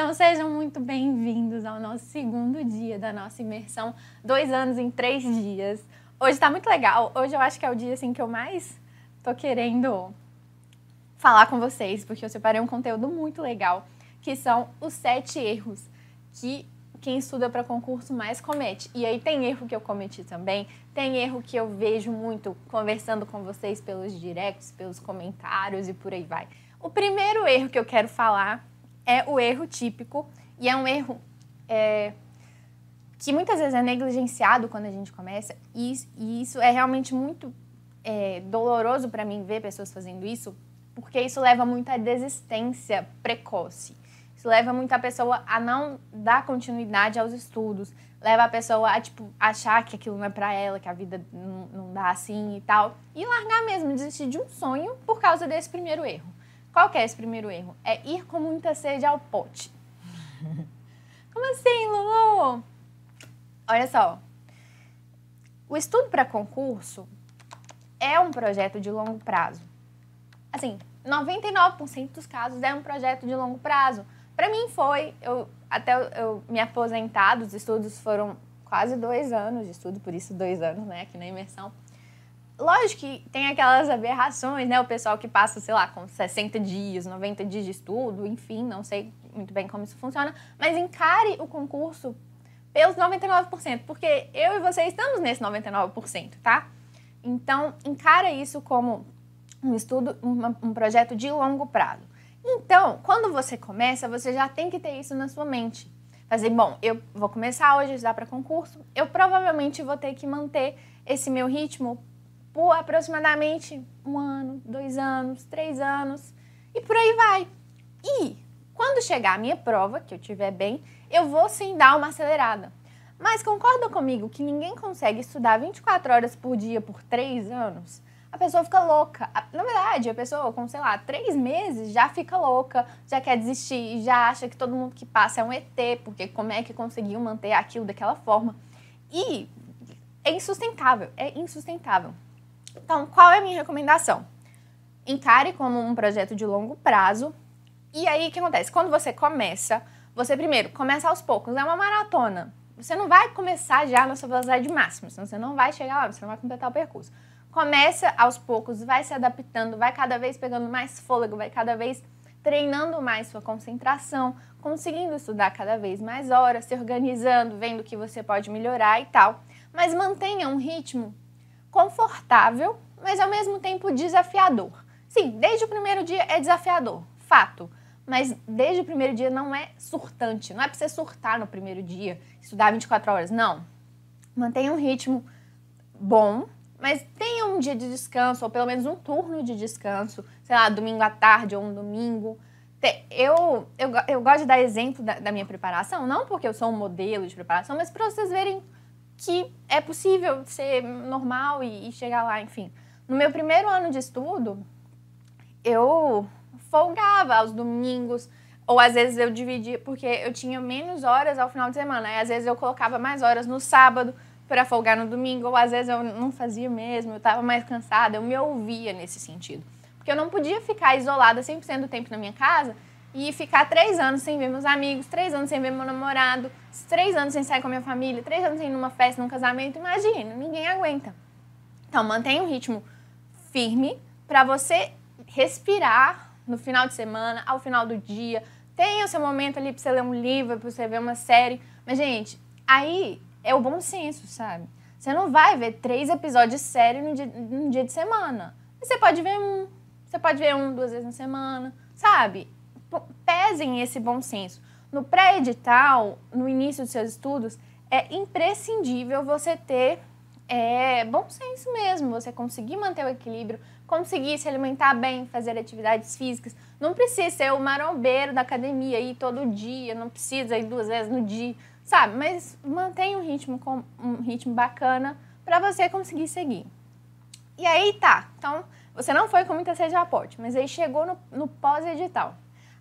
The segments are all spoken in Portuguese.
Então sejam muito bem-vindos ao nosso segundo dia da nossa imersão, dois anos em três dias. Hoje está muito legal. Hoje eu acho que é o dia assim que eu mais tô querendo falar com vocês, porque eu separei um conteúdo muito legal, que são os sete erros que quem estuda para concurso mais comete. E aí tem erro que eu cometi também, tem erro que eu vejo muito conversando com vocês pelos directs, pelos comentários e por aí vai. O primeiro erro que eu quero falar é o erro típico, e é um erro é, que muitas vezes é negligenciado quando a gente começa, e, e isso é realmente muito é, doloroso para mim ver pessoas fazendo isso, porque isso leva muito à desistência precoce. Isso leva muito a pessoa a não dar continuidade aos estudos, leva a pessoa a tipo achar que aquilo não é para ela, que a vida não, não, dá assim e tal, e largar mesmo, desistir de um sonho por causa desse primeiro erro. Qual que é esse primeiro erro? É ir com muita sede ao pote. Como assim, Lulu? Olha só. O estudo para concurso é um projeto de longo prazo. Assim, 99% dos casos é um projeto de longo prazo. Para mim foi, eu até eu me aposentar dos estudos foram quase dois anos de estudo, por isso dois anos, né, aqui na imersão. Lógico que tem aquelas aberrações, né, o pessoal que passa, sei lá, com 60 dias, 90 dias de estudo, enfim, não sei muito bem como isso funciona, mas encare o concurso pelos 99%, porque eu e você estamos nesse 99%, tá? Então, encara isso como um estudo, um, um projeto de longo prazo. Então, quando você começa, você já tem que ter isso na sua mente. Fazer, bom, eu vou começar hoje a estudar para concurso, eu provavelmente vou ter que manter esse meu ritmo por aproximadamente um ano, dois anos, três anos e por aí vai. E quando chegar a minha prova, que eu tiver bem, eu vou sim dar uma acelerada. Mas concorda comigo que ninguém consegue estudar 24 horas por dia por três anos? A pessoa fica louca. Na verdade, a pessoa com, sei lá, três meses já fica louca, já quer desistir, já acha que todo mundo que passa é um ET, porque como é que conseguiu manter aquilo daquela forma? E é insustentável, é insustentável. Então, qual é a minha recomendação? Encare como um projeto de longo prazo. E aí, o que acontece? Quando você começa, você primeiro começa aos poucos, é uma maratona. Você não vai começar já na sua velocidade máxima, senão você não vai chegar lá, você não vai completar o percurso. Começa aos poucos, vai se adaptando, vai cada vez pegando mais fôlego, vai cada vez treinando mais sua concentração, conseguindo estudar cada vez mais horas, se organizando, vendo o que você pode melhorar e tal. Mas mantenha um ritmo confortável, mas ao mesmo tempo desafiador. Sim, desde o primeiro dia é desafiador, fato mas desde o primeiro dia não é surtante. Não é para você surtar no primeiro dia, estudar 24 horas. Não. Mantenha um ritmo bom, mas tenha um dia de descanso, ou pelo menos um turno de descanso, sei lá, domingo à tarde ou um domingo. Eu, eu, eu gosto de dar exemplo da, da minha preparação, não porque eu sou um modelo de preparação, mas para vocês verem que é possível ser normal e, e chegar lá, enfim. No meu primeiro ano de estudo, eu folgava aos domingos, ou às vezes eu dividia, porque eu tinha menos horas ao final de semana, e às vezes eu colocava mais horas no sábado para folgar no domingo, ou às vezes eu não fazia mesmo, eu estava mais cansada, eu me ouvia nesse sentido. Porque eu não podia ficar isolada 100% do tempo na minha casa e ficar três anos sem ver meus amigos, três anos sem ver meu namorado, três anos sem sair com a minha família, três anos sem ir numa festa, num casamento, imagina, ninguém aguenta. Então, mantenha um ritmo firme para você respirar no final de semana, ao final do dia. Tenha o seu momento ali para você ler um livro, para você ver uma série. Mas, gente, aí é o bom senso, sabe? Você não vai ver três episódios série num dia, num dia de semana. Você pode ver um, você pode ver um, duas vezes na semana, sabe? Pesem esse bom senso. No pré-edital, no início dos seus estudos, é imprescindível você ter é, bom senso mesmo, você conseguir manter o equilíbrio, conseguir se alimentar bem, fazer atividades físicas. Não precisa ser o marombeiro da academia ir todo dia, não precisa ir duas vezes no dia, sabe? Mas mantenha um ritmo, um ritmo bacana para você conseguir seguir. E aí tá, então você não foi com muita sede de aporte, mas aí chegou no, no pós-edital.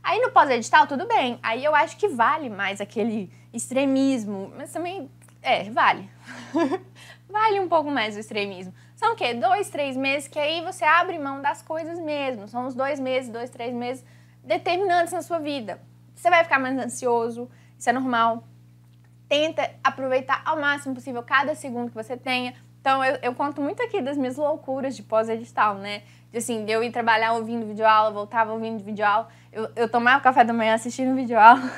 Aí no pós-edital, tudo bem. Aí eu acho que vale mais aquele extremismo, mas também, é, vale. vale um pouco mais o extremismo. São o quê? Dois, três meses que aí você abre mão das coisas mesmo. São os dois meses, dois, três meses determinantes na sua vida. você vai ficar mais ansioso, isso é normal. Tenta aproveitar ao máximo possível cada segundo que você tenha. Então, eu, eu conto muito aqui das minhas loucuras de pós-edital, né? De assim, eu ir trabalhar ouvindo videoaula, voltava ouvindo videoaula. Eu, eu tomava café da manhã assistindo videoaula.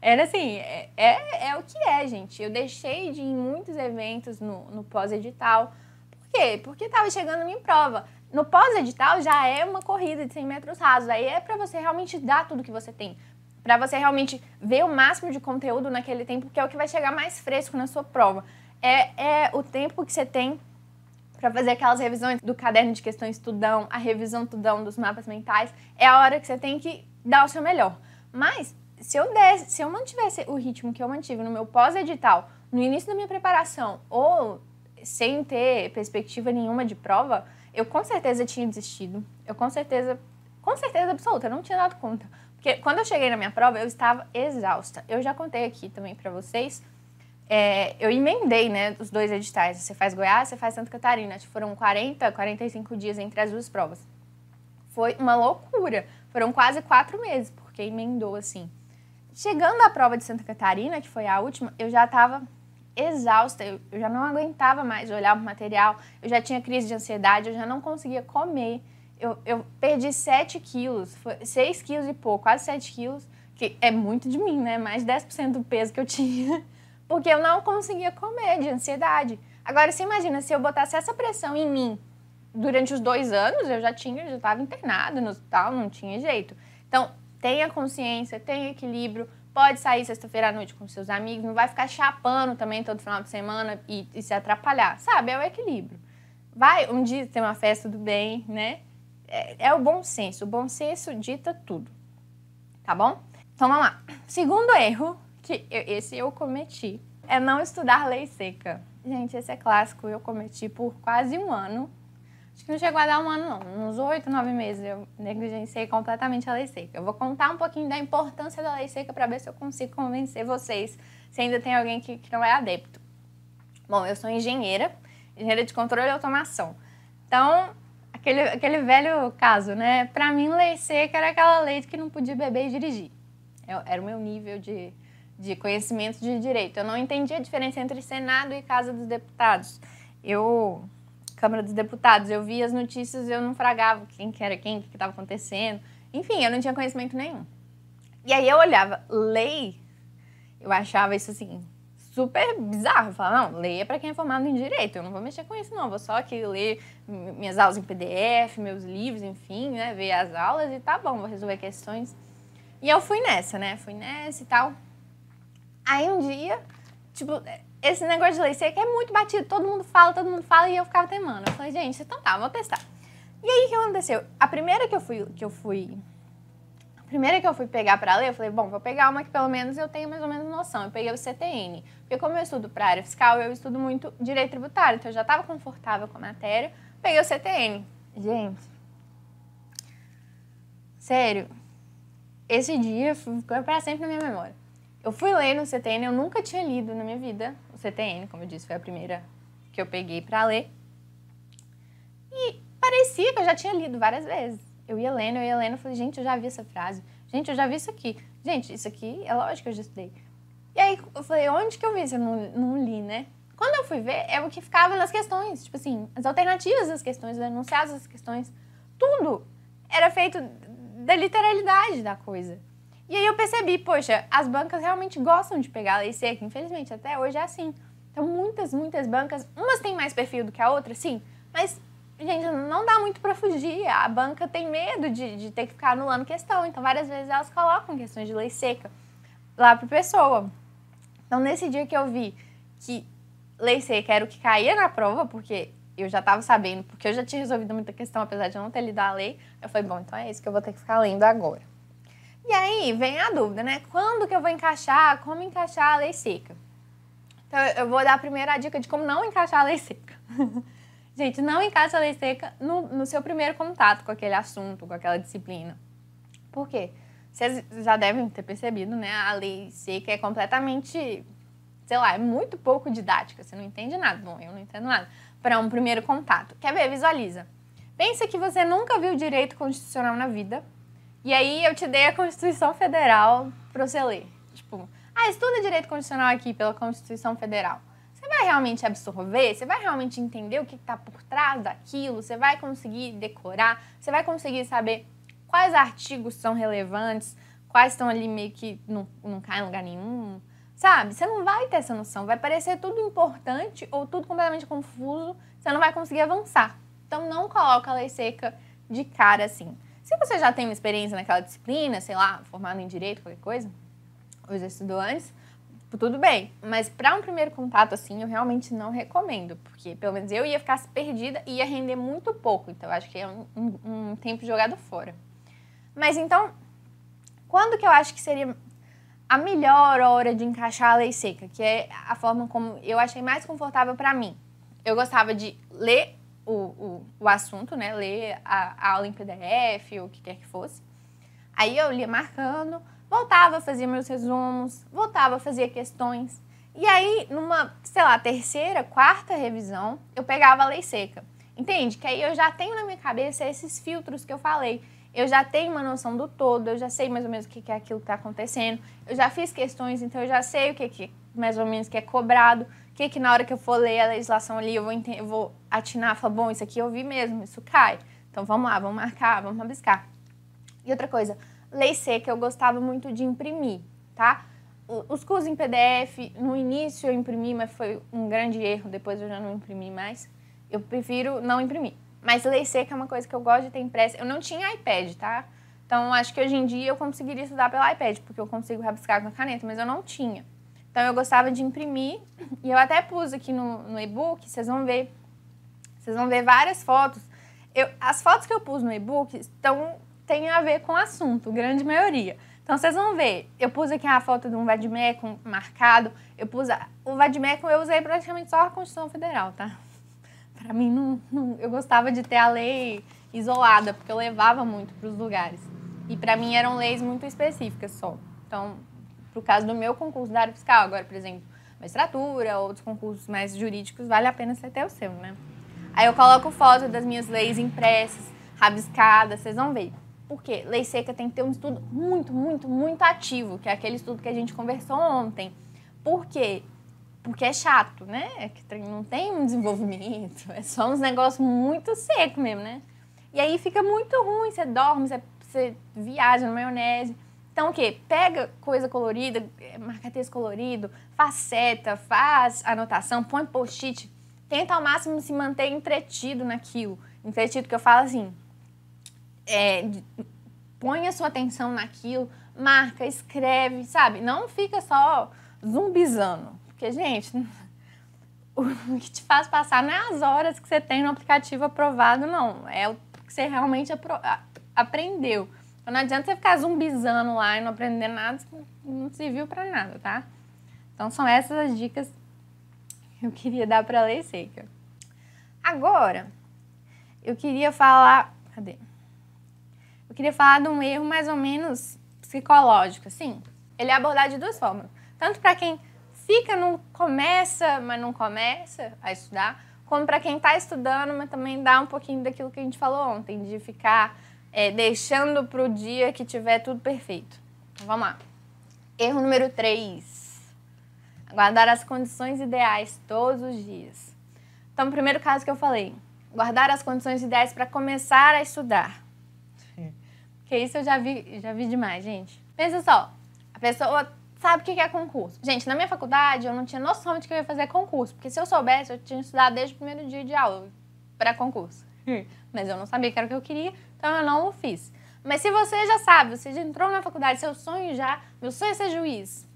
Era assim, é, é, é, o que é, gente. Eu deixei de ir em muitos eventos no, no pós-edital. Por quê? Porque estava chegando a minha prova. No pós-edital já é uma corrida de 100 metros rasos. Aí é para você realmente dar tudo que você tem. Para você realmente ver o máximo de conteúdo naquele tempo, que é o que vai chegar mais fresco na sua prova. É, é o tempo que você tem para fazer aquelas revisões do caderno de questões tudão, a revisão tudão dos mapas mentais. É a hora que você tem que dar o seu melhor. Mas se eu desse, se eu mantivesse o ritmo que eu mantive no meu pós-edital, no início da minha preparação, ou sem ter perspectiva nenhuma de prova, eu com certeza tinha desistido. Eu com certeza, com certeza absoluta, não tinha dado conta. Porque quando eu cheguei na minha prova, eu estava exausta. Eu já contei aqui também para vocês. É, eu emendei, né, os dois editais. Você faz Goiás, você faz Santa Catarina. Foram 40, 45 dias entre as duas provas. Foi uma loucura. Foram quase quatro meses, porque emendou assim. Chegando à prova de Santa Catarina, que foi a última, eu já estava exausta, eu, já não aguentava mais olhar o material, eu já tinha crise de ansiedade, eu já não conseguia comer. Eu, eu perdi 7 quilos, 6 quilos e pouco, quase 7 quilos, que é muito de mim, né? Mais 10% do peso que eu tinha, porque eu não conseguia comer de ansiedade. Agora, você imagina, se eu botasse essa pressão em mim durante os dois anos, eu já tinha, já estava internada no hospital, não tinha jeito. Então, tenha consciência, tenha equilíbrio, pode sair sexta-feira à noite com seus amigos, não vai ficar chapando também todo final de semana e, e, se atrapalhar, sabe? É o equilíbrio. Vai um dia ter uma festa do bem, né? É, é o bom senso. O bom senso dita tudo, tá bom? Então vamos lá. Segundo erro, que eu, esse eu cometi, é não estudar lei seca. Gente, esse é clássico, eu cometi por quase um ano Acho que não chegou a dar um ano, não. Uns oito, nove meses eu negligenciei completamente a lei seca. Eu vou contar um pouquinho da importância da lei seca para ver se eu consigo convencer vocês, se ainda tem alguém que, que não é adepto. Bom, eu sou engenheira, engenheira de controle e automação. Então, aquele, aquele velho caso, né? Para mim, lei seca era aquela lei que não podia beber e dirigir. Eu, era o meu nível de, de conhecimento de direito. Eu não entendia a diferença entre Senado e Casa dos Deputados. Eu Câmara dos Deputados. Eu via as notícias, eu não fragava quem que era quem, o que estava acontecendo. Enfim, eu não tinha conhecimento nenhum. E aí eu olhava, lei, eu achava isso assim, super bizarro. Eu falava, não, lei é para quem é formado em direito, eu não vou mexer com isso, não. Vou só aqui ler minhas aulas em PDF, meus livros, enfim, né? Ver as aulas e tá bom, vou resolver questões. E eu fui nessa, né? Fui nessa e tal. Aí um dia, tipo, esse negócio de lei seca é muito batido, todo mundo fala, todo mundo fala, e eu ficava temando. Eu falei, gente, então tá, vou testar. E aí, o que aconteceu? A primeira que eu fui, que eu fui, primeira que eu fui pegar para ler, eu falei, bom, vou pegar uma que pelo menos eu tenha mais ou menos noção. Eu peguei o CTN, porque como eu estudo para área fiscal, eu estudo muito direito tributário, então eu já estava confortável com a matéria, peguei o CTN. Gente, sério, esse dia ficou para sempre na minha memória. Eu fui ler no CTN, eu nunca tinha lido na minha vida o CTN, como eu disse, foi a primeira que eu peguei para ler. E parecia que eu já tinha lido várias vezes. Eu ia lendo, eu ia lendo, eu falei, gente, eu já vi essa frase. Gente, eu já vi isso aqui. Gente, isso aqui é lógico que eu já estudei. E aí eu falei, onde que eu vi isso? Eu não, não li, né? Quando eu fui ver, é o que ficava nas questões. Tipo assim, as alternativas das questões, os enunciados das questões. Tudo era feito da literalidade da coisa. E aí eu percebi, poxa, as bancas realmente gostam de pegar a lei seca, infelizmente, até hoje é assim. Então, muitas, muitas bancas, umas têm mais perfil do que a outra, sim, mas, gente, não dá muito para fugir. A banca tem medo de, de ter que ficar anulando questão, então várias vezes elas colocam questões de lei seca lá para pessoa. Então, nesse dia que eu vi que lei seca era o que caía na prova, porque eu já estava sabendo, porque eu já tinha resolvido muita questão, apesar de eu não ter lido a lei, eu falei, bom, então é isso que eu vou ter que ficar lendo agora. E aí vem a dúvida, né? Quando que eu vou encaixar? Como encaixar a lei seca? Então, eu vou dar a primeira dica de como não encaixar a lei seca. Gente, não encaixa a lei seca no, no seu primeiro contato com aquele assunto, com aquela disciplina. Por quê? Vocês já devem ter percebido, né? A lei seca é completamente, sei lá, é muito pouco didática. Você não entende nada. Bom, eu não entendo nada. Para um primeiro contato. Quer ver? Visualiza. Pensa que você nunca viu direito constitucional na vida e aí eu te dei a Constituição Federal para você ler. Tipo, ah, estuda direito constitucional aqui pela Constituição Federal. Você vai realmente absorver? Você vai realmente entender o que está por trás daquilo? Você vai conseguir decorar? Você vai conseguir saber quais artigos são relevantes? Quais estão ali meio que não, não caem em lugar nenhum? Sabe? Você não vai ter essa noção. Vai parecer tudo importante ou tudo completamente confuso. Você não vai conseguir avançar. Então, não coloca a lei seca de cara assim. Se você já tem uma experiência naquela disciplina, sei lá, formado em direito, qualquer coisa, ou já estudou antes, tudo bem. Mas para um primeiro contato, assim, eu realmente não recomendo, porque pelo menos eu ia ficar perdida e ia render muito pouco. Então, acho que é um, um, um tempo jogado fora. Mas então, quando que eu acho que seria a melhor hora de encaixar a lei seca, que é a forma como eu achei mais confortável para mim? Eu gostava de ler o, o, o assunto, né? Ler a, a aula em PDF o que quer que fosse. Aí eu lia marcando, voltava, fazia meus resumos, voltava, fazia questões. E aí, numa, sei lá, terceira, quarta revisão, eu pegava a lei seca. Entende? Que aí eu já tenho na minha cabeça esses filtros que eu falei. Eu já tenho uma noção do todo, eu já sei mais ou menos o que é aquilo que está acontecendo. Eu já fiz questões, então eu já sei o que, que mais ou menos que é cobrado que que na hora que eu for ler a legislação ali, eu vou, eu vou atinar, falar, bom, isso aqui eu vi mesmo, isso cai. Então vamos lá, vamos marcar, vamos rabiscar. E outra coisa, lei seca eu gostava muito de imprimir, tá? Os cursos em PDF, no início eu imprimi, mas foi um grande erro, depois eu já não imprimi mais. Eu prefiro não imprimir. Mas lei seca é uma coisa que eu gosto de ter impressa. Eu não tinha iPad, tá? Então acho que hoje em dia eu conseguiria estudar pelo iPad, porque eu consigo rabiscar com a caneta, mas eu não tinha. Então eu gostava de imprimir e eu até pus aqui no, no e-book, vocês vão ver. Vocês vão ver várias fotos. Eu, as fotos que eu pus no e-book estão, têm a ver com o assunto, grande maioria. Então vocês vão ver, eu pus aqui a foto de um vademecum marcado, eu pus a, o vademecum eu usei praticamente só a Constituição Federal, tá? Para mim não, não, eu gostava de ter a lei isolada, porque eu levava muito para os lugares. E para mim eram leis muito específicas só. Então, para o caso do meu concurso da área fiscal. Agora, por exemplo, magistratura, outros concursos mais jurídicos, vale a pena você ter o seu, né? Aí eu coloco foto das minhas leis impressas, rabiscadas, vocês vão ver. Por quê? Lei seca tem que ter um estudo muito, muito, muito ativo, que é aquele estudo que a gente conversou ontem. Por quê? Porque é chato, né? É que não tem um desenvolvimento, é só uns negócios muito secos mesmo, né? E aí fica muito ruim, você dorme, você, você viaja na maionese. Então, o quê? Pega coisa colorida, é, marca-texto colorido, faz seta, faz anotação, põe post-it. Tenta ao máximo se manter entretido naquilo. Entretido que eu falo assim, é, põe a sua atenção naquilo, marca, escreve, sabe? Não fica só zumbizando. Porque, gente, o que te faz passar não é as horas que você tem no aplicativo aprovado, não. É o que você realmente aprendeu. Então não adianta você ficar zumbizando lá e não aprender nada, não serviu para nada, tá? Então são essas as dicas que eu queria dar para lei seca. Agora, eu queria falar, cadê? Eu queria falar de um erro mais ou menos psicológico, assim. Ele é abordado de duas formas. Tanto para quem fica, não começa, mas não começa a estudar, como para quem está estudando, mas também dá um pouquinho daquilo que a gente falou ontem, de ficar é, deixando para o dia que tiver tudo perfeito. Então, vamos lá. Erro número 3. Guardar as condições ideais todos os dias. Então, o primeiro caso que eu falei, guardar as condições ideais para começar a estudar. Que isso eu já vi, já vi demais, gente. Pensa só, a pessoa sabe o que é concurso. Gente, na minha faculdade eu não tinha noção de que eu ia fazer concurso, porque se eu soubesse, eu tinha estudado desde o primeiro dia de aula para concurso. Mas eu não sabia que era o que eu queria, então eu não o fiz. Mas se você já sabe, você já entrou na faculdade, seu sonho já, meu sonho é ser juiz.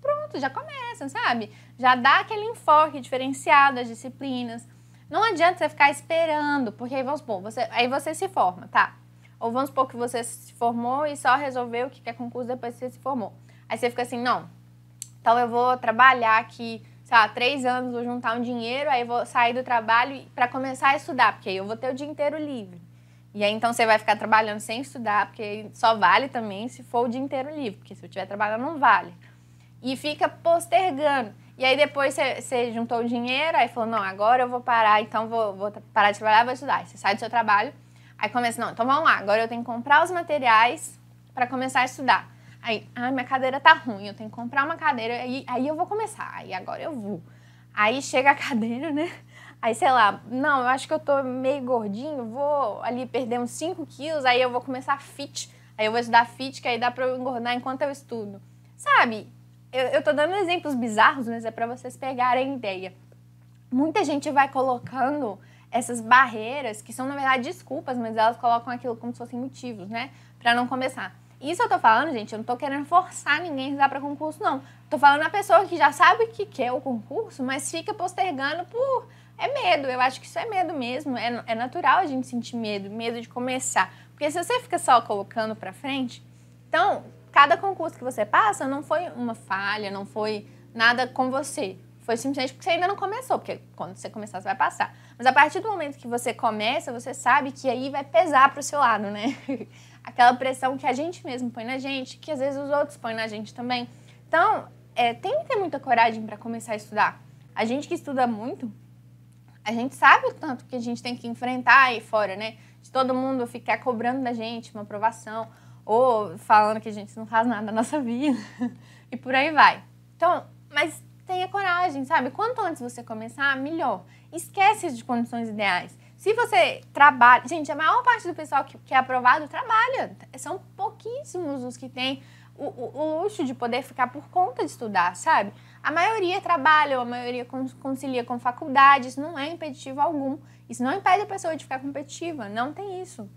Pronto, já começa, sabe? Já dá aquele enfoque diferenciado às disciplinas. Não adianta você ficar esperando, porque aí vamos supor, você, aí você se forma, tá? Ou vamos supor que você se formou e só resolveu o que é concurso depois que você se formou. Aí você fica assim, não, então eu vou trabalhar aqui sei lá, três anos, vou juntar um dinheiro, aí vou sair do trabalho para começar a estudar, porque aí eu vou ter o dia inteiro livre. E aí então você vai ficar trabalhando sem estudar, porque só vale também se for o dia inteiro livre, porque se eu estiver trabalhando não vale. E fica postergando. E aí depois você, você, juntou o dinheiro, aí falou, não, agora eu vou parar, então vou, vou parar de trabalhar, vou estudar. Aí você sai do seu trabalho, aí começa, não, então vamos lá, agora eu tenho que comprar os materiais para começar a estudar. Aí, ah, minha cadeira tá ruim, eu tenho que comprar uma cadeira, aí, aí eu vou começar, aí agora eu vou. Aí chega a cadeira, né? Aí, sei lá, não, eu acho que eu tô meio gordinho, vou ali perder uns 5 quilos, aí eu vou começar fit. Aí eu vou estudar fit, que aí dá pra eu engordar enquanto eu estudo. Sabe? Eu, eu tô dando exemplos bizarros, mas é para vocês pegarem ideia. Muita gente vai colocando essas barreiras, que são na verdade desculpas, mas elas colocam aquilo como se fossem motivos, né? Pra não começar. Isso eu tô falando, gente, eu não tô querendo forçar ninguém a estudar para concurso, não. Tô falando a pessoa que já sabe que quer o concurso, mas fica postergando por. É medo, eu acho que isso é medo mesmo. É, é natural a gente sentir medo, medo de começar. Porque se você fica só colocando para frente, então, cada concurso que você passa não foi uma falha, não foi nada com você. Foi simplesmente porque você ainda não começou, porque quando você começar, você vai passar. Mas a partir do momento que você começa, você sabe que aí vai pesar para o seu lado, né? Aquela pressão que a gente mesmo põe na gente, que às vezes os outros põem na gente também. Então, é, tem que ter muita coragem para começar a estudar. A gente que estuda muito, a gente sabe o tanto que a gente tem que enfrentar aí fora, né? De todo mundo ficar cobrando da gente uma aprovação, ou falando que a gente não faz nada na nossa vida, e por aí vai. Então, mas tenha coragem, sabe? Quanto antes você começar, melhor. Esquece de condições ideais. Se você trabalha. Gente, a maior parte do pessoal que, que é aprovado trabalha. São pouquíssimos os que têm o, o, luxo de poder ficar por conta de estudar, sabe? A maioria trabalha, a maioria concilia com faculdade. Isso não é impeditivo algum. Isso não impede a pessoa de ficar competitiva. Não tem isso.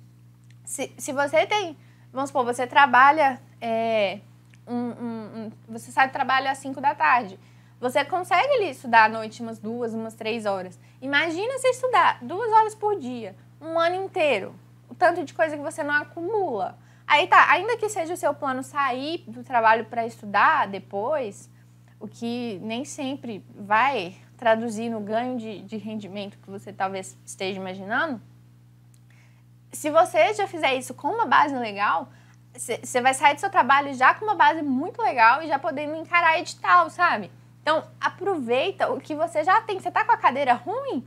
Se, se você tem. Vamos supor, você trabalha. É, um, um, um, você sai do trabalho às 5 da tarde você consegue ali estudar à noite umas duas, umas três horas. Imagina você estudar duas horas por dia, um ano inteiro. O tanto de coisa que você não acumula. Aí tá, ainda que seja o seu plano sair do trabalho para estudar depois, o que nem sempre vai traduzir no ganho de, de rendimento que você talvez esteja imaginando. Se você já fizer isso com uma base legal, você vai sair do seu trabalho já com uma base muito legal e já podendo encarar edital, sabe? Então, aproveita o que você já tem. Você tá com a cadeira ruim?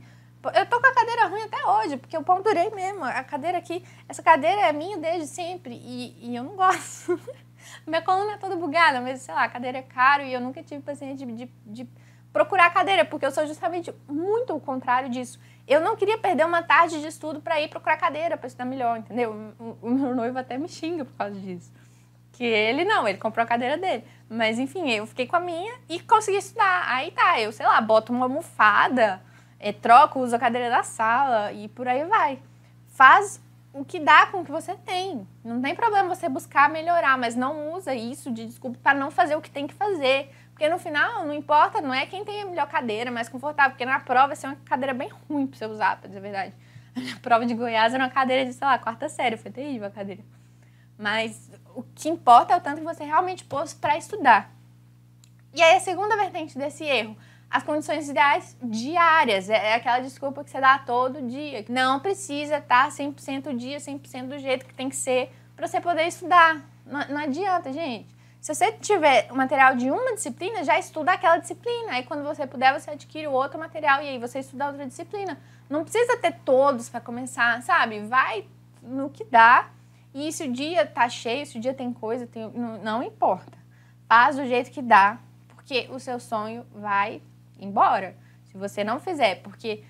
Eu tô com a cadeira ruim até hoje, porque eu ponturei mesmo. A cadeira aqui, essa cadeira é minha desde sempre e, e eu não gosto. Minha coluna é toda bugada, mas sei lá, a cadeira é caro e eu nunca tive paciência de, de, de procurar a cadeira, porque eu sou justamente muito o contrário disso. Eu não queria perder uma tarde de estudo para ir procurar cadeira para estudar melhor, entendeu? O, o meu noivo até me xinga por causa disso. Que ele não, ele comprou a cadeira dele. Mas enfim, eu fiquei com a minha e consegui estudar. Aí tá, eu sei lá, boto uma almofada, é, troco, uso a cadeira da sala e por aí vai. Faz o que dá com o que você tem. Não tem problema você buscar melhorar, mas não usa isso de desculpa para não fazer o que tem que fazer. Porque no final, não importa, não é quem tem a melhor cadeira, mais confortável. Porque na prova vai ser uma cadeira bem ruim pra você usar, pra dizer a verdade. A prova de Goiás era uma cadeira de, sei lá, quarta série. Foi terrível a cadeira. Mas o que importa é o tanto que você realmente pôs para estudar. E aí a segunda vertente desse erro, as condições ideais diárias. É, é aquela desculpa que você dá todo dia. Não precisa estar 100% o dia, 100% do jeito que tem que ser para você poder estudar. Não, não adianta, gente. Se você tiver o material de uma disciplina, já estuda aquela disciplina. Aí quando você puder, você adquire o outro material e aí você estuda outra disciplina. Não precisa ter todos para começar, sabe? Vai no que dá e se o dia tá cheio, se o dia tem coisa, tem, não, não importa. Faz do jeito que dá, porque o seu sonho vai embora. Se você não fizer, porque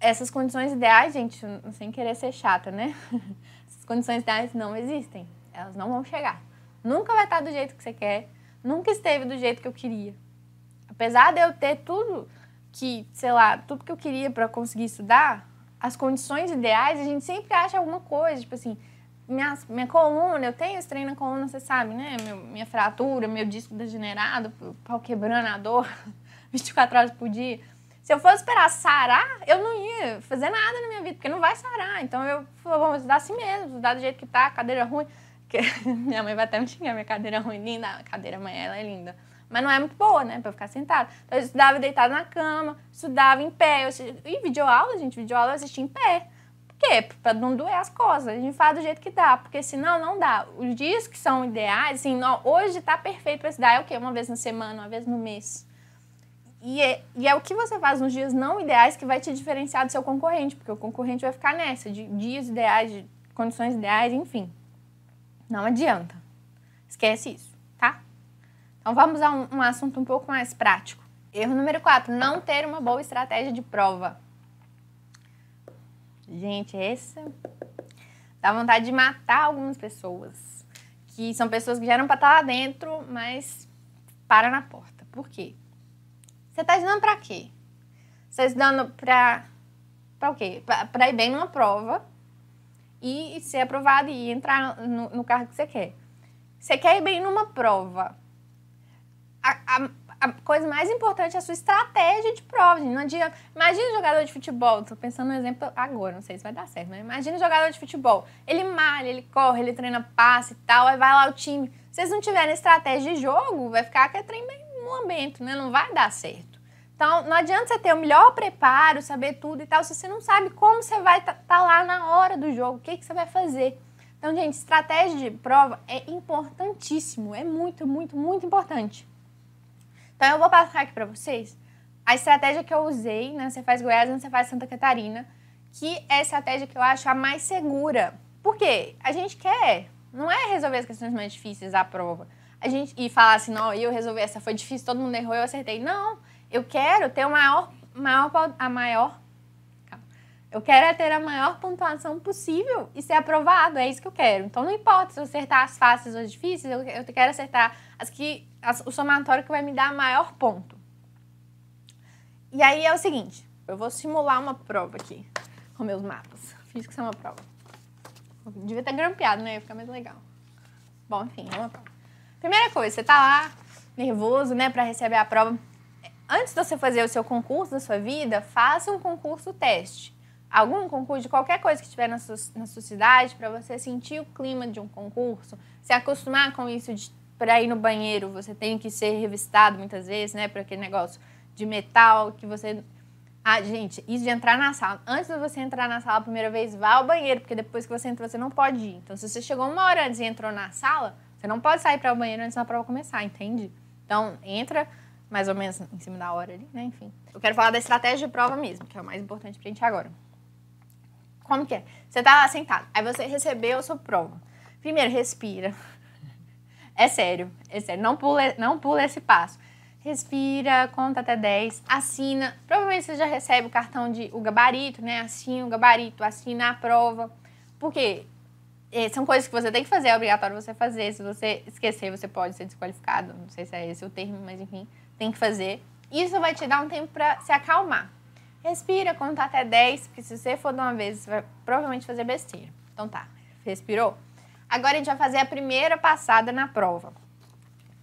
essas condições ideais, gente, sem querer ser chata, né? Essas condições ideais não existem. Elas não vão chegar. Nunca vai estar do jeito que você quer. Nunca esteve do jeito que eu queria. Apesar de eu ter tudo que, sei lá, tudo que eu queria para conseguir estudar, as condições ideais, a gente sempre acha alguma coisa, tipo assim, minha, minha coluna, eu tenho esse na coluna, você sabe, né? Meu, minha fratura, meu disco degenerado, pau quebrando a dor 24 horas por dia. Se eu fosse esperar sarar, eu não ia fazer nada na minha vida, porque não vai sarar. Então eu vamos estudar assim mesmo, estudar do jeito que tá, cadeira ruim. Que, minha mãe vai até me xingar, minha cadeira ruim, linda. A cadeira mãe, ela é linda. Mas não é muito boa, né, pra ficar sentada. Então eu estudava deitado na cama, estudava em pé. Eu, e videoaula, gente, videoaula eu assistia em pé quê? Para não doer as costas. A gente faz do jeito que dá, porque senão não dá. Os dias que são ideais, assim, hoje tá perfeito para estudar, é o quê? Uma vez na semana, uma vez no mês. E é, e é o que você faz nos dias não ideais que vai te diferenciar do seu concorrente, porque o concorrente vai ficar nessa, de dias ideais, de condições ideais, enfim. Não adianta. Esquece isso, tá? Então vamos a um, um assunto um pouco mais prático. Erro número 4, não ter uma boa estratégia de prova. Gente, esse dá vontade de matar algumas pessoas. Que são pessoas que já eram para estar lá dentro, mas para na porta. Por quê? Você está estudando para quê? Você está estudando para para o quê? Para ir bem numa prova e ser aprovado e entrar no, no cargo que você quer. Você quer ir bem numa prova. A, a, a, coisa mais importante é a sua estratégia de prova. Não adianta. Imagina um jogador de futebol. Estou pensando no exemplo agora, não sei se vai dar certo, mas imagina um jogador de futebol. Ele malha, ele corre, ele treina passe e tal, aí vai lá o time. Se vocês não tiverem estratégia de jogo, vai ficar aquele trem bem no ambiente, né? Não vai dar certo. Então, não adianta você ter o melhor preparo, saber tudo e tal, se você não sabe como você vai estar tá, tá lá na hora do jogo, o que, que você vai fazer. Então, gente, estratégia de prova é importantíssimo, é muito, muito, muito importante. Então, eu vou passar aqui para vocês a estratégia que eu usei, né? Você faz Goiás, você faz Santa Catarina, que é a estratégia que eu acho a mais segura. Por quê? A gente quer, não é resolver as questões mais difíceis da prova. A gente, e falar assim, não, eu resolvi essa, foi difícil, todo mundo errou, eu acertei. Não, eu quero ter o maior, maior, a maior. Eu quero é ter a maior pontuação possível e ser aprovado. É isso que eu quero. Então não importa se eu acertar as fáceis ou as difíceis, eu, eu quero acertar as que as, o somatório que vai me dar maior ponto. E aí é o seguinte, eu vou simular uma prova aqui com meus mapas. Fiz que isso é uma prova. Devia ter grampeado, né? Ia ficar mais legal. Bom, enfim, é uma prova. Primeira coisa, você tá lá nervoso, né, para receber a prova antes de você fazer o seu concurso da sua vida, faça um concurso teste. Algum concurso de qualquer coisa que estiver na sua, na sua cidade, para você sentir o clima de um concurso, se acostumar com isso de para ir no banheiro, você tem que ser revistado muitas vezes, né, para aquele negócio de metal que você ah, gente, isso de entrar na sala. Antes de você entrar na sala a primeira vez, vá ao banheiro, porque depois que você entra, você não pode ir. Então, se você chegou uma hora antes e entrou na sala, você não pode sair para o banheiro antes da prova começar, entende? Então, entra, mais ou menos em cima da hora ali, né? Enfim. Eu quero falar da estratégia de prova mesmo, que é o mais importante pra gente agora. Como que é? Você tá lá sentado, aí você recebeu a sua prova. Primeiro, respira. É sério, é sério. Não pula, não pula esse passo. Respira, conta até 10, assina. Provavelmente você já recebe o cartão de o gabarito, né? Assina o gabarito, assina a prova. Por quê? É, são coisas que você tem que fazer, é obrigatório você fazer. Se você esquecer, você pode ser desqualificado. Não sei se é esse o termo, mas enfim tem que fazer. Isso vai te dar um tempo para se acalmar. Respira, conta até 10, porque se você for de uma vez, você vai provavelmente fazer besteira. Então tá, respirou? Agora a gente vai fazer a primeira passada na prova.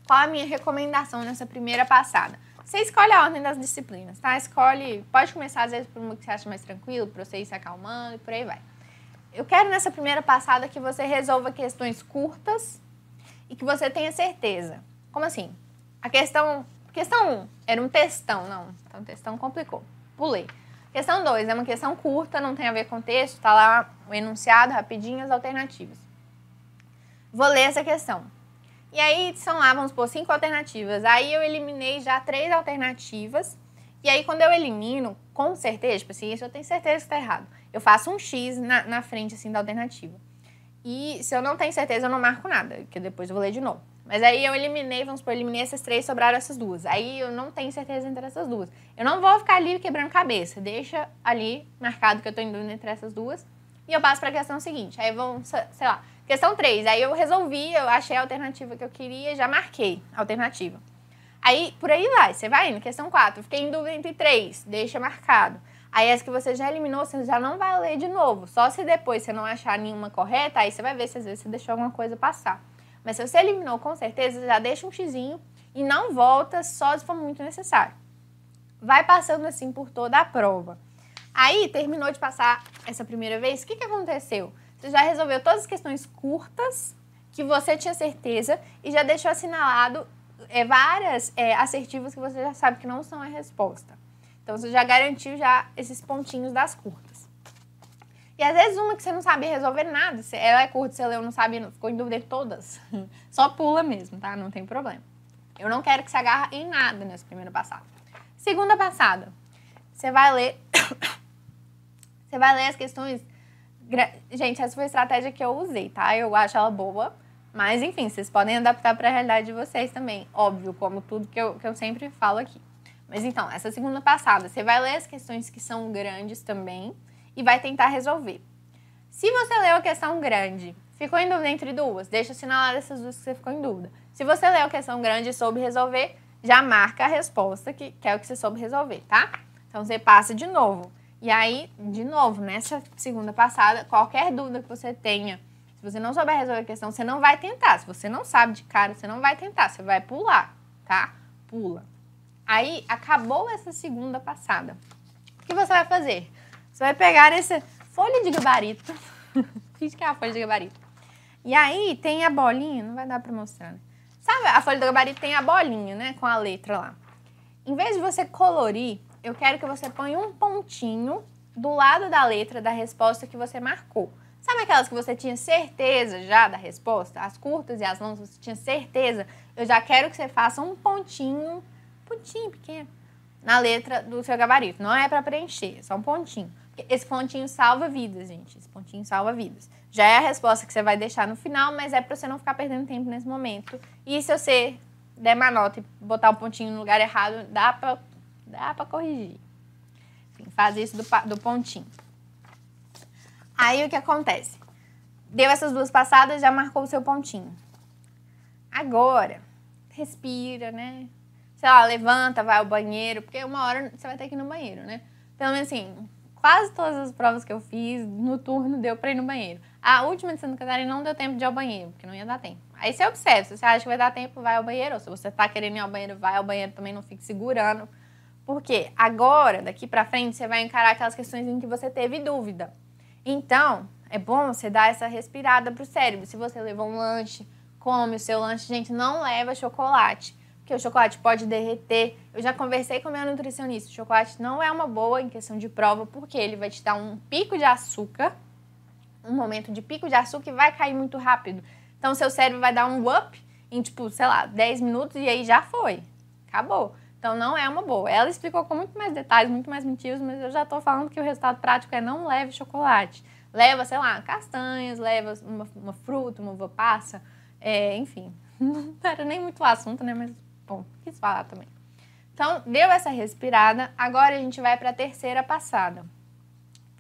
Qual a minha recomendação nessa primeira passada? Você escolhe a ordem das disciplinas, tá? Escolhe, pode começar às vezes por uma que você acha mais tranquilo, para você ir se acalmando e por aí vai. Eu quero nessa primeira passada que você resolva questões curtas e que você tenha certeza. Como assim? A questão Questão 1 era um textão, não. Então, textão complicou. Pulei. Questão 2 é uma questão curta, não tem a ver com texto, tá lá o enunciado, rapidinho, as alternativas. Vou ler essa questão. E aí são lá, vamos supor, cinco alternativas. Aí eu eliminei já três alternativas. E aí, quando eu elimino, com certeza, tipo assim, isso eu tenho certeza que está errado. Eu faço um X na, na frente, assim, da alternativa. E se eu não tenho certeza, eu não marco nada, que depois eu vou ler de novo. Mas aí eu eliminei, vamos supor, eliminei essas três, sobraram essas duas. Aí eu não tenho certeza entre essas duas. Eu não vou ficar ali quebrando cabeça. Deixa ali marcado que eu tô em dúvida entre essas duas. E eu passo para a questão seguinte. Aí vamos, sei lá, questão 3. Aí eu resolvi, eu achei a alternativa que eu queria, já marquei a alternativa. Aí, por aí vai, você vai indo. Questão 4, fiquei em dúvida entre 3, deixa marcado. Aí essa que você já eliminou, você já não vai ler de novo. Só se depois você não achar nenhuma correta, aí você vai ver se às vezes você deixou alguma coisa passar. Mas se você eliminou com certeza, já deixa um xizinho e não volta só se for muito necessário. Vai passando assim por toda a prova. Aí, terminou de passar essa primeira vez, o que, que aconteceu? Você já resolveu todas as questões curtas que você tinha certeza e já deixou assinalado é, várias é, assertivas que você já sabe que não são a resposta. Então, você já garantiu já esses pontinhos das curtas. E às vezes uma que você não sabe resolver nada, ela é curta, você leu, não sabe, ficou em dúvida de todas. Só pula mesmo, tá? Não tem problema. Eu não quero que você agarre em nada nessa primeira passada. Segunda passada, você vai ler. você vai ler as questões. Gente, essa foi a estratégia que eu usei, tá? Eu acho ela boa, Mas, enfim, vocês podem adaptar para a realidade de vocês também. Óbvio, como tudo que eu, que eu sempre falo aqui. Mas então, essa segunda passada, você vai ler as questões que são grandes também e vai tentar resolver. Se você leu a questão grande, ficou em dúvida entre duas, deixa assinalado essas duas que você ficou em dúvida. Se você leu a questão grande e soube resolver, já marca a resposta que, que é o que você soube resolver, tá? Então você passa de novo. E aí, de novo, nessa segunda passada, qualquer dúvida que você tenha, se você não souber resolver a questão, você não vai tentar. Se você não sabe de cara, você não vai tentar, você vai pular, tá? Pula. Aí, acabou essa segunda passada. O que você vai fazer? Você vai pegar essa folha de gabarito. Finge que é a folha de gabarito. E aí, tem a bolinha, não vai dar pra mostrar, né? Sabe, a folha do gabarito tem a bolinha, né? Com a letra lá. Em vez de você colorir, eu quero que você ponha um pontinho do lado da letra da resposta que você marcou. Sabe aquelas que você tinha certeza já da resposta? As curtas e as longas, você tinha certeza? Eu já quero que você faça um pontinho, pontinho pequeno, na letra do seu gabarito. Não é para preencher, é só um pontinho. Esse pontinho salva vidas, gente. Esse pontinho salva vidas. Já é a resposta que você vai deixar no final, mas é para você não ficar perdendo tempo nesse momento. E se você der uma nota e botar o pontinho no lugar errado, dá para dá pra corrigir. Enfim, faz isso do, do pontinho. Aí o que acontece? Deu essas duas passadas, já marcou o seu pontinho. Agora, respira, né? Sei lá, levanta, vai ao banheiro, porque uma hora você vai ter que ir no banheiro, né? Menos assim, quase todas as provas que eu fiz no turno deu pra ir no banheiro. A última de Santa Catarina não deu tempo de ir ao banheiro, porque não ia dar tempo. Aí você observa, se você acha que vai dar tempo, vai ao banheiro. Ou se você tá querendo ir ao banheiro, vai ao banheiro também, não fique segurando. Porque agora, daqui pra frente, você vai encarar aquelas questões em que você teve dúvida. Então, é bom você dar essa respirada pro cérebro. Se você levou um lanche, come o seu lanche. Gente, não leva chocolate, porque o chocolate pode derreter. Eu já conversei com a minha nutricionista. O chocolate não é uma boa em questão de prova, porque ele vai te dar um pico de açúcar, um momento de pico de açúcar e vai cair muito rápido. Então, seu cérebro vai dar um up em, tipo, sei lá, 10 minutos e aí já foi. Acabou. Então, não é uma boa. Ela explicou com muito mais detalhes, muito mais motivos, mas eu já estou falando que o resultado prático é não leve chocolate. Leva, sei lá, castanhas, leva uma, uma fruta, uma uva passa, é, enfim. Não era nem muito o assunto, né? Mas, bom, quis falar também. Então, deu essa respirada, agora a gente vai para a terceira passada.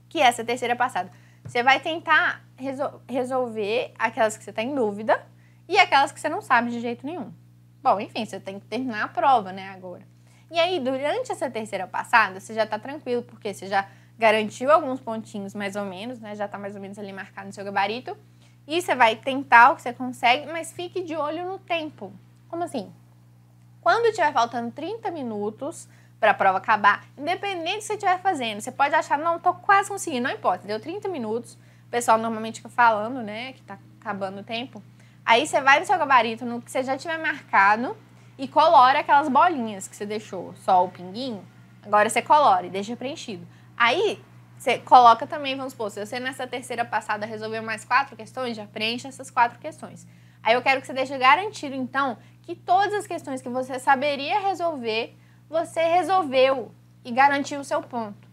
Que é essa terceira passada? Você vai tentar resol resolver aquelas que você está em dúvida e aquelas que você não sabe de jeito nenhum. Bom, enfim, você tem que terminar a prova, né, agora. E aí, durante essa terceira passada, você já está tranquilo, porque você já garantiu alguns pontinhos mais ou menos, né? Já está mais ou menos ali marcado no seu gabarito. E você vai tentar o que você consegue, mas fique de olho no tempo. Como assim? Quando tiver faltando 30 minutos para a prova acabar, independente que você estiver fazendo, você pode achar, não, tô quase conseguindo, não importa, deu 30 minutos. O pessoal normalmente fica falando, né, que tá acabando o tempo. Aí você vai no seu gabarito, no que você já tiver marcado, e colore aquelas bolinhas que você deixou, só o pinguinho. Agora você colore, deixa preenchido. Aí você coloca também, vamos supor, se você nessa terceira passada resolveu mais quatro questões, já preenche essas quatro questões. Aí eu quero que você deixe garantido, então, que todas as questões que você saberia resolver, você resolveu e garantiu o seu ponto.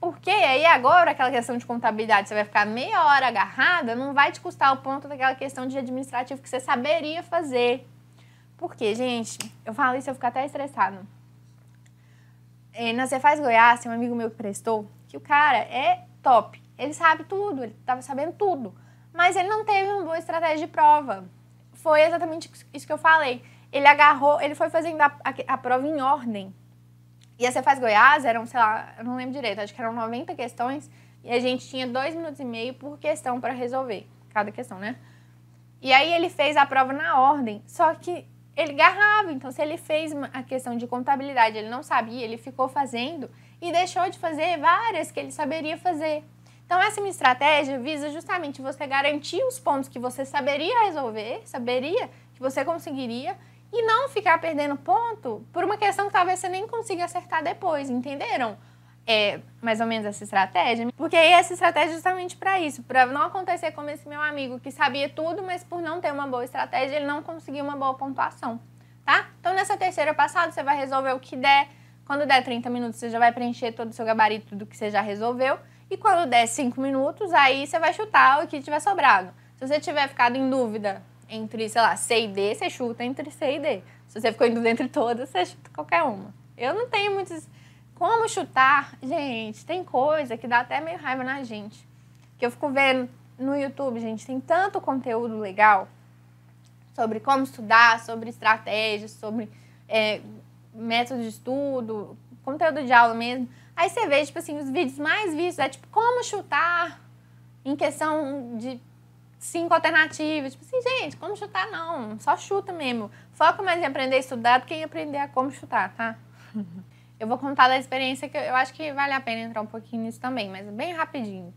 Porque aí agora aquela questão de contabilidade, você vai ficar meia hora agarrada, não vai te custar o ponto daquela questão de administrativo que você saberia fazer. Porque, gente, eu falo isso, eu fico até estressado. É, na Cefaz Goiás, tem um amigo meu que prestou, que o cara é top. Ele sabe tudo, ele estava sabendo tudo. Mas ele não teve uma boa estratégia de prova. Foi exatamente isso que eu falei. Ele agarrou, ele foi fazendo a, a, a prova em ordem. E a Cefaz Goiás eram, sei lá, eu não lembro direito, acho que eram 90 questões. E a gente tinha dois minutos e meio por questão para resolver. Cada questão, né? E aí ele fez a prova na ordem. Só que ele garrava. Então, se ele fez a questão de contabilidade, ele não sabia, ele ficou fazendo e deixou de fazer várias que ele saberia fazer. Então, essa minha estratégia visa justamente você garantir os pontos que você saberia resolver, saberia que você conseguiria, e não ficar perdendo ponto por uma questão que talvez você nem consiga acertar depois, entenderam? é, mais ou menos essa estratégia, porque aí essa estratégia é justamente para isso, para não acontecer como esse meu amigo que sabia tudo, mas por não ter uma boa estratégia, ele não conseguiu uma boa pontuação, tá? Então nessa terceira passada você vai resolver o que der, quando der 30 minutos você já vai preencher todo o seu gabarito do que você já resolveu, e quando der 5 minutos, aí você vai chutar o que tiver sobrado. Se você tiver ficado em dúvida entre, sei lá, C e D, você chuta entre C e D. Se você ficou em dúvida entre todas, você chuta qualquer uma. Eu não tenho muitos. Como chutar? Gente, tem coisa que dá até meio raiva na gente. Que eu fico vendo no YouTube, gente, tem tanto conteúdo legal sobre como estudar, sobre estratégias, sobre é, método de estudo, conteúdo de aula mesmo. Aí você vê, tipo assim, os vídeos mais vistos é tipo como chutar em questão de cinco alternativas. Tipo assim, gente, como chutar não, só chuta mesmo. Foca mais em aprender a estudar do que em aprender a como chutar, tá? Eu vou contar da experiência que eu acho que vale a pena entrar um pouquinho nisso também, mas bem rapidinho.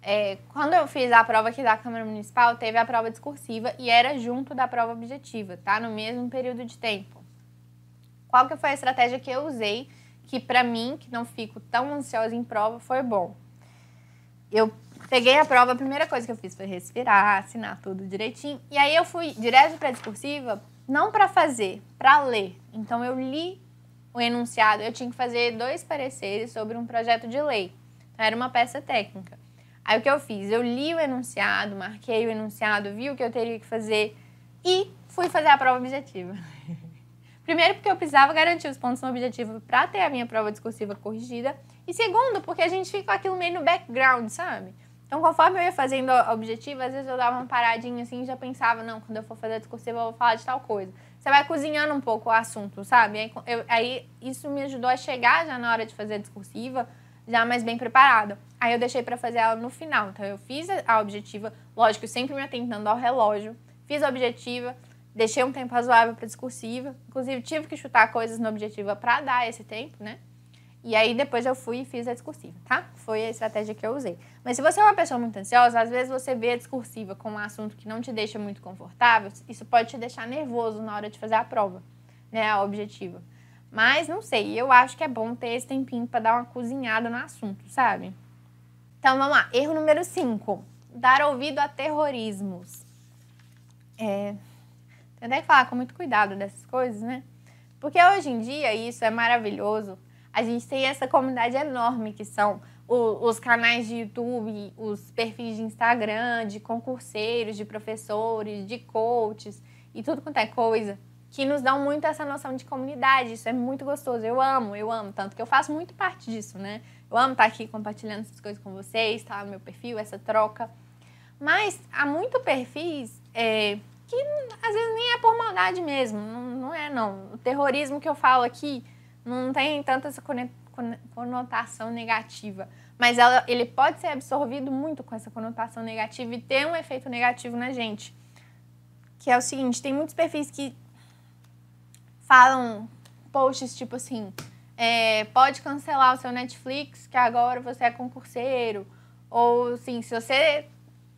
É, quando eu fiz a prova aqui da Câmara Municipal, teve a prova discursiva e era junto da prova objetiva, tá? No mesmo período de tempo. Qual que foi a estratégia que eu usei que para mim, que não fico tão ansiosa em prova, foi bom? Eu peguei a prova, a primeira coisa que eu fiz foi respirar, assinar tudo direitinho. E aí eu fui direto para a discursiva, não para fazer, para ler. Então eu li o enunciado, eu tinha que fazer dois pareceres sobre um projeto de lei. Então era uma peça técnica. Aí o que eu fiz? Eu li o enunciado, marquei o enunciado, vi o que eu teria que fazer e fui fazer a prova objetiva. Primeiro, porque eu precisava garantir os pontos no objetivo para ter a minha prova discursiva corrigida. E segundo, porque a gente fica com aquilo meio no background, sabe? Então, conforme eu ia fazendo a objetiva, às vezes eu dava uma paradinha assim e já pensava, não, quando eu for fazer a discursiva eu vou falar de tal coisa. Você vai cozinhando um pouco o assunto, sabe? Aí, eu, aí isso me ajudou a chegar já na hora de fazer a discursiva, já mais bem preparada. Aí eu deixei para fazer ela no final. Então, eu fiz a objetiva, lógico, sempre me atentando ao relógio, fiz a objetiva, Deixei um tempo razoável para discursiva. Inclusive, tive que chutar coisas no objetiva para dar esse tempo, né? E aí depois eu fui e fiz a discursiva, tá? Foi a estratégia que eu usei. Mas se você é uma pessoa muito ansiosa, às vezes você vê a discursiva com um assunto que não te deixa muito confortável, isso pode te deixar nervoso na hora de fazer a prova, né? A objetiva. Mas não sei, eu acho que é bom ter esse tempinho para dar uma cozinhada no assunto, sabe? Então vamos lá. Erro número 5. Dar ouvido a terrorismos. É, tem até que falar com muito cuidado dessas coisas, né? Porque hoje em dia isso é maravilhoso. A gente tem essa comunidade enorme que são os canais de YouTube, os perfis de Instagram, de concurseiros, de professores, de coaches e tudo quanto é coisa que nos dão muito essa noção de comunidade. Isso é muito gostoso. Eu amo, eu amo. Tanto que eu faço muito parte disso, né? Eu amo estar aqui compartilhando essas coisas com vocês, tá? No meu perfil, essa troca. Mas há muito perfis é, que às vezes nem é por maldade mesmo, não, não é não. O terrorismo que eu falo aqui não tem tanta essa conotação negativa, mas ela, ele pode ser absorvido muito com essa conotação negativa e ter um efeito negativo na gente. Que é o seguinte, tem muitos perfis que falam posts tipo assim, é, pode cancelar o seu Netflix, que agora você é concurseiro. Ou assim, se você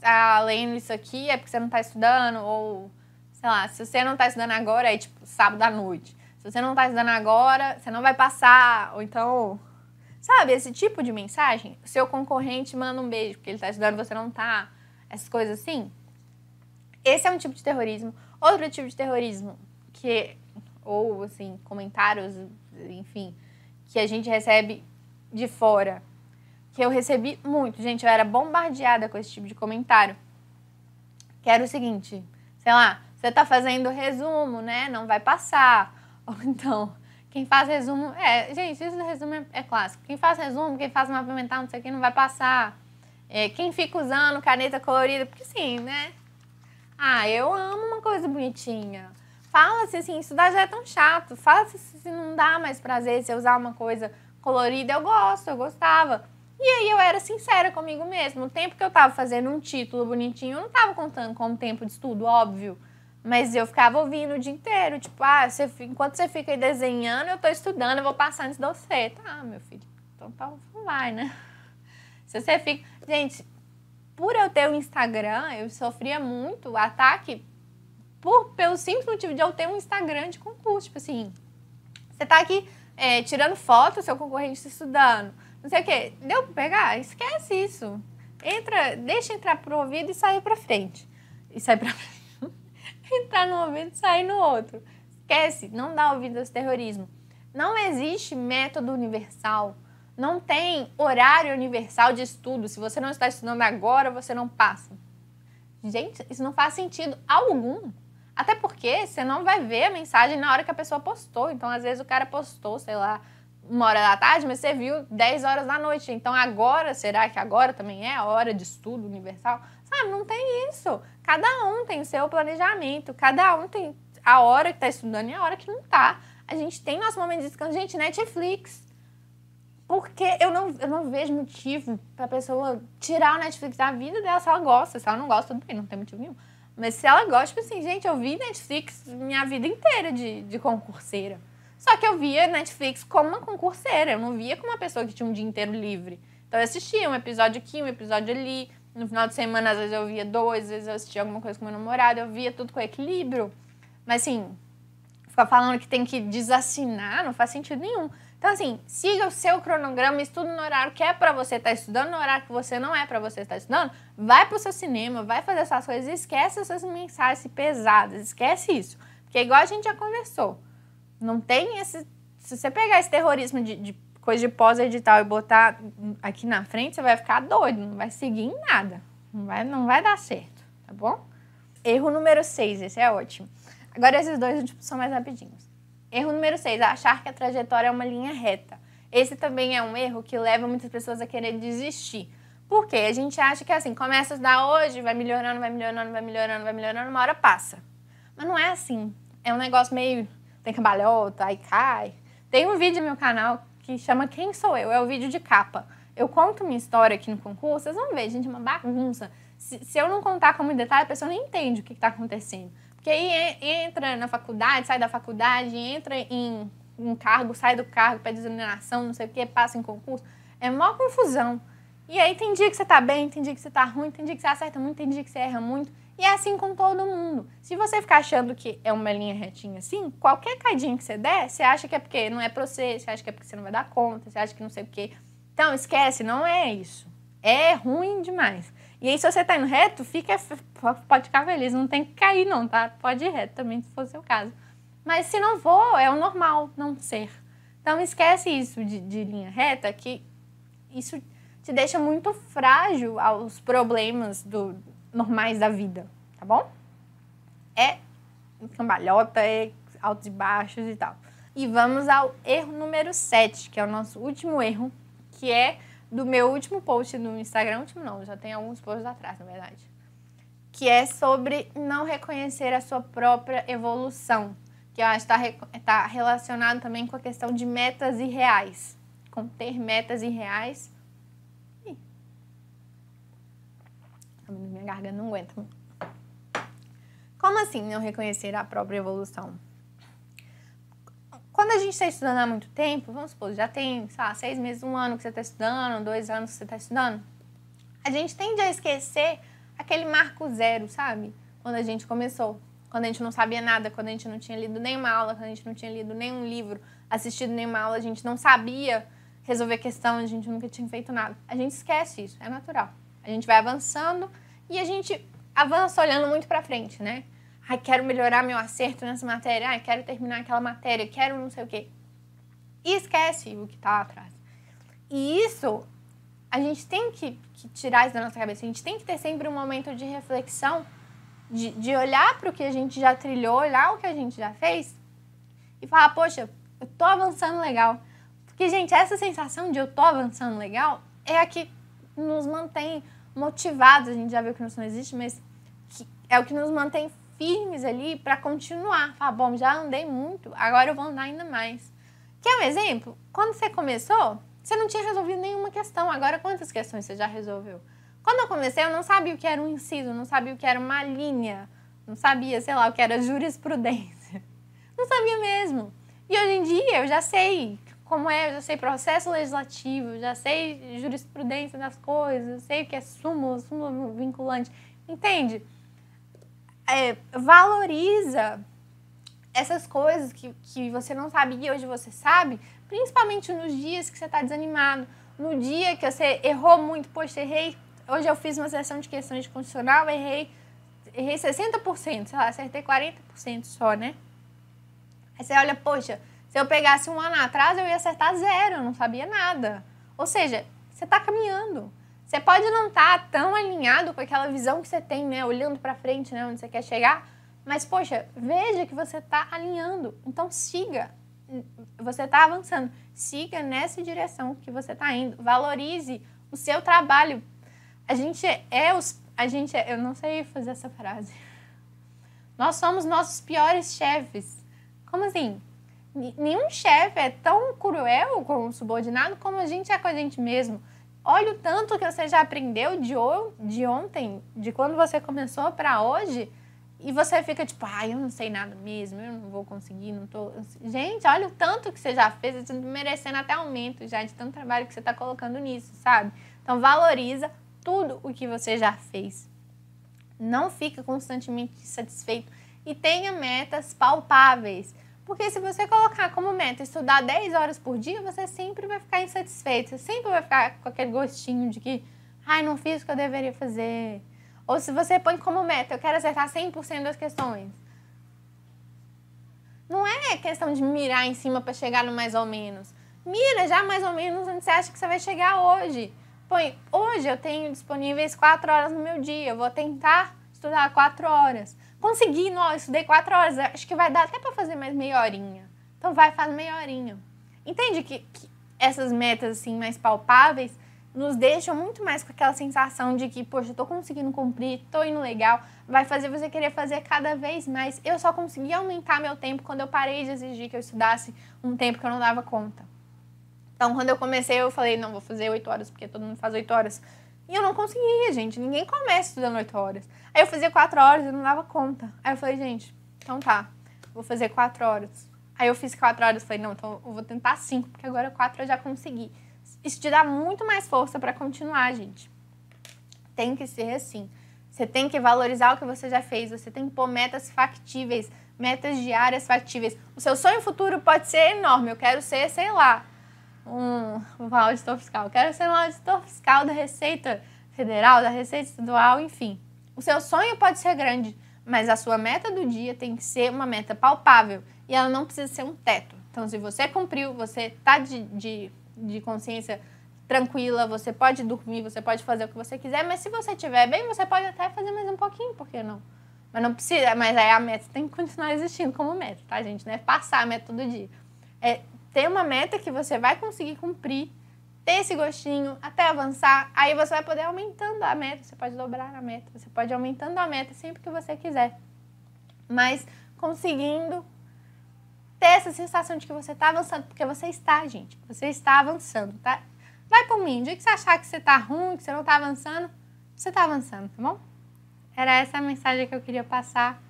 tá lendo isso aqui é porque você não tá estudando, ou, sei lá, se você não tá estudando agora, é tipo sábado à noite. Se você não tá estudando agora, você não vai passar, ou então, sabe, esse tipo de mensagem. O seu concorrente manda um beijo porque ele tá estudando você não tá, essas coisas assim. Esse é um tipo de terrorismo. Outro tipo de terrorismo, que, ou assim, comentários, enfim, que a gente recebe de fora que eu recebi muito. Gente, eu era bombardeada com esse tipo de comentário. Que era o seguinte, sei lá, você tá fazendo resumo, né? Não vai passar. Ou então, quem faz resumo. É, gente, isso do resumo é, é clássico. Quem faz resumo, quem faz mapa mental, não sei o que, não vai passar. É, quem fica usando caneta colorida, porque sim, né? Ah, eu amo uma coisa bonitinha. Fala-se assim, estudar já é tão chato. Fala-se se não dá mais prazer se usar uma coisa colorida. Eu gosto, eu gostava. E aí eu era sincera comigo mesmo. O tempo que eu tava fazendo um título bonitinho, eu não tava contando como tempo de estudo, óbvio. Mas eu ficava ouvindo o dia inteiro. Tipo, ah, você, enquanto você fica aí desenhando, eu tô estudando, eu vou passar antes de você. Tá, meu filho. Então tá, vai, né? Se você fica. Gente, por eu ter o um Instagram, eu sofria muito ataque por, pelo simples motivo de eu ter um Instagram de concurso. Tipo assim, você tá aqui é, tirando foto, seu concorrente estudando não sei o quê. Deu pra pegar? Esquece isso. Entra, deixa entrar pro ouvido e sair pra frente. E sai frente. Entrar no ouvido e sair no outro. Esquece, não dá ouvido ao terrorismo. Não existe método universal. Não tem horário universal de estudo. Se você não está estudando agora, você não passa. Gente, isso não faz sentido algum. Até porque você não vai ver a mensagem na hora que a pessoa postou. Então, às vezes, o cara postou, sei lá, uma hora da tarde, mas você viu 10 horas da noite. Então, agora, será que agora também é a hora de estudo universal? Sabe, não tem isso. Cada um tem o seu planejamento, cada um tem a hora que está estudando e a hora que não está. A gente tem nosso momento de descanso. Gente, Netflix. Porque eu não, eu não vejo motivo para a pessoa tirar o Netflix da vida dela se ela gosta. Se ela não gosta, tudo bem, não tem motivo nenhum. Mas se ela gosta, tipo assim, gente, eu vi Netflix minha vida inteira de, de concurseira. Só que eu via Netflix como uma concurseira, eu não via como uma pessoa que tinha um dia inteiro livre. Então eu assistia um episódio aqui, um episódio ali. No final de semana, às vezes eu via dois, às vezes eu assistia alguma coisa com meu namorado, eu via tudo com equilíbrio. Mas assim, ficar falando que tem que desassinar não faz sentido nenhum. Então, assim, siga o seu cronograma, estuda no horário que é para você estar tá estudando, no horário que você não é para você estar tá estudando. Vai pro seu cinema, vai fazer essas coisas, esquece essas mensagens pesadas, esquece isso. Porque igual a gente já conversou, não tem esse. Se você pegar esse terrorismo de, de coisa de pós-edital e botar aqui na frente, você vai ficar doido, não vai seguir em nada. Não vai, não vai dar certo, tá bom? Erro número 6, esse é ótimo. Agora esses dois tipo, são mais rapidinhos. Erro número 6, achar que a trajetória é uma linha reta. Esse também é um erro que leva muitas pessoas a querer desistir. Por quê? A gente acha que assim, começa a estudar hoje, vai melhorando, vai melhorando, vai melhorando, vai melhorando, uma hora passa. Mas não é assim. É um negócio meio. Tem cambalhota, aí cai. Tem um vídeo no meu canal que chama Quem Sou Eu? É o vídeo de capa. Eu conto minha história aqui no concurso, vocês vão ver, gente, é uma bagunça. Se, se eu não contar com muito detalhe, a pessoa nem entende o que está acontecendo. Porque aí entra na faculdade, sai da faculdade, entra em um cargo, sai do cargo, pede exoneração, não sei o que, passa em concurso. É maior confusão. E aí tem dia que você tá bem, tem dia que você tá ruim, tem dia que você acerta muito, tem dia que você erra muito. E é assim com todo mundo. Se você ficar achando que é uma linha retinha assim, qualquer caidinha que você der, você acha que é porque não é pra você, você acha que é porque você não vai dar conta, você acha que não sei o quê. Então, esquece, não é isso. É ruim demais. E aí, se você tá indo reto, fica, pode ficar feliz, não tem que cair não, tá? Pode ir reto também, se for o seu caso. Mas se não for, é o normal não ser. Então, esquece isso de, de linha reta, que isso te deixa muito frágil aos problemas do, normais da vida, tá bom? É cambalhota, é altos e baixos e tal. E vamos ao erro número 7, que é o nosso último erro, que é do meu último post no Instagram, último não, já tem alguns posts atrás, na verdade. Que é sobre não reconhecer a sua própria evolução. Que eu acho que está tá relacionado também com a questão de metas irreais. Com ter metas irreais. Minha garganta não aguenta. Como assim não reconhecer a própria evolução? Quando a gente está estudando há muito tempo, vamos supor, já tem, sei lá, seis meses, um ano que você está estudando, dois anos que você está estudando, a gente tende a esquecer aquele marco zero, sabe? Quando a gente começou. Quando a gente não sabia nada, quando a gente não tinha lido nenhuma aula, quando a gente não tinha lido nenhum livro, assistido nenhuma aula, a gente não sabia resolver questão, a gente nunca tinha feito nada. A gente esquece isso, é natural. A gente vai avançando e a gente avança olhando muito para frente, né? ai, quero melhorar meu acerto nessa matéria, ai, quero terminar aquela matéria, quero não sei o quê. E esquece o que está atrás. E isso, a gente tem que, que, tirar isso da nossa cabeça. A gente tem que ter sempre um momento de reflexão, de, de olhar para o que a gente já trilhou, olhar o que a gente já fez e falar, poxa, eu tô avançando legal. Porque, gente, essa sensação de eu tô avançando legal é a que nos mantém motivados. A gente já viu que isso não existe, mas é o que nos mantém firmes ali para continuar. Falar, bom, já andei muito, agora eu vou andar ainda mais. Quer um exemplo? Quando você começou, você não tinha resolvido nenhuma questão. Agora, quantas questões você já resolveu? Quando eu comecei, eu não sabia o que era um inciso, não sabia o que era uma linha, não sabia, sei lá, o que era jurisprudência. Não sabia mesmo. E hoje em dia eu já sei como é, eu já sei processo legislativo, já sei jurisprudência das coisas, sei o que é súmula, súmula vinculante. Entende? é, valoriza essas coisas que, que você não sabia e hoje você sabe, principalmente nos dias que você está desanimado, no dia que você errou muito, poxa, errei, hoje eu fiz uma sessão de questões de constitucional, errei, errei 60%, sei lá, acertei 40% só, né? Aí você olha, poxa, se eu pegasse um ano atrás, eu ia acertar zero, eu não sabia nada. Ou seja, você está caminhando. Você pode não estar tá tão alinhado com aquela visão que você tem, né? Olhando para frente, né? Onde você quer chegar. Mas, poxa, veja que você está alinhando. Então, siga. Você está avançando. Siga nessa direção que você está indo. Valorize o seu trabalho. A gente é os. A gente é, eu não sei fazer essa frase. Nós somos nossos piores chefes. Como assim? Nenhum chefe é tão cruel com o subordinado como a gente é com a gente mesmo. Olha o tanto que você já aprendeu de, de ontem, de quando você começou para hoje, e você fica tipo, ah, eu não sei nada mesmo, eu não vou conseguir, não tô. Gente, olha o tanto que você já fez, você tá merecendo até aumento já de tanto trabalho que você está colocando nisso, sabe? Então valoriza tudo o que você já fez. Não fica constantemente satisfeito e tenha metas palpáveis. Porque se você colocar como meta estudar 10 horas por dia, você sempre vai ficar insatisfeito. Você sempre vai ficar com aquele gostinho de que, ai, não fiz o que eu deveria fazer. Ou se você põe como meta, eu quero acertar 100% das questões. Não é questão de mirar em cima para chegar no mais ou menos. Mira já mais ou menos onde você acha que você vai chegar hoje. Põe, hoje eu tenho disponíveis 4 horas no meu dia, eu vou tentar estudar 4 horas. Consegui, não, estudei quatro horas, acho que vai dar até para fazer mais meia horinha. Então vai, faz meia horinha. Entende que, que essas metas assim mais palpáveis nos deixam muito mais com aquela sensação de que, poxa, eu tô conseguindo cumprir, tô indo legal, vai fazer você querer fazer cada vez mais. Eu só consegui aumentar meu tempo quando eu parei de exigir que eu estudasse um tempo que eu não dava conta. Então, quando eu comecei, eu falei, não, vou fazer oito horas, porque todo mundo faz oito horas. E eu não conseguia, gente. Ninguém começa estudando oito horas. Aí eu fazia quatro horas e não dava conta. Aí eu falei, gente, então tá, vou fazer quatro horas. Aí eu fiz quatro horas, falei, não, então eu vou tentar cinco, porque agora quatro eu já consegui. Isso te dá muito mais força para continuar, gente. Tem que ser assim. Você tem que valorizar o que você já fez, você tem que pôr metas factíveis, metas diárias factíveis. O seu sonho futuro pode ser enorme. Eu quero ser, sei lá, um, um auditor fiscal. Quero ser um auditor fiscal da Receita Federal, da Receita Estadual, enfim. O seu sonho pode ser grande, mas a sua meta do dia tem que ser uma meta palpável e ela não precisa ser um teto. Então, se você cumpriu, você está de, de, de consciência tranquila, você pode dormir, você pode fazer o que você quiser, mas se você estiver bem, você pode até fazer mais um pouquinho, por que não? Mas não precisa, mas aí a meta tem que continuar existindo como meta, tá, gente? Não é passar a meta todo dia. É ter uma meta que você vai conseguir cumprir ter esse gostinho até avançar, aí você vai poder aumentando a meta, você pode dobrar a meta, você pode aumentando a meta sempre que você quiser. Mas conseguindo ter essa sensação de que você está avançando, porque você está, gente, você está avançando, tá? Vai por mim, o dia que você achar que você está ruim, que você não está avançando, você está avançando, tá bom? Era essa a mensagem que eu queria passar.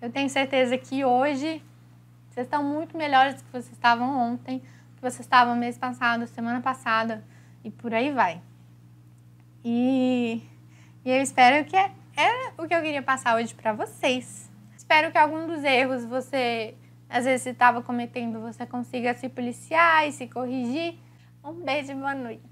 Eu tenho certeza que hoje vocês estão muito melhores do que vocês estavam ontem que você estava mês passado, semana passada e por aí vai. E, e eu espero que é, é o que eu queria passar hoje para vocês. Espero que algum dos erros você às vezes estava cometendo, você consiga se policiar e se corrigir. Um beijo boa noite.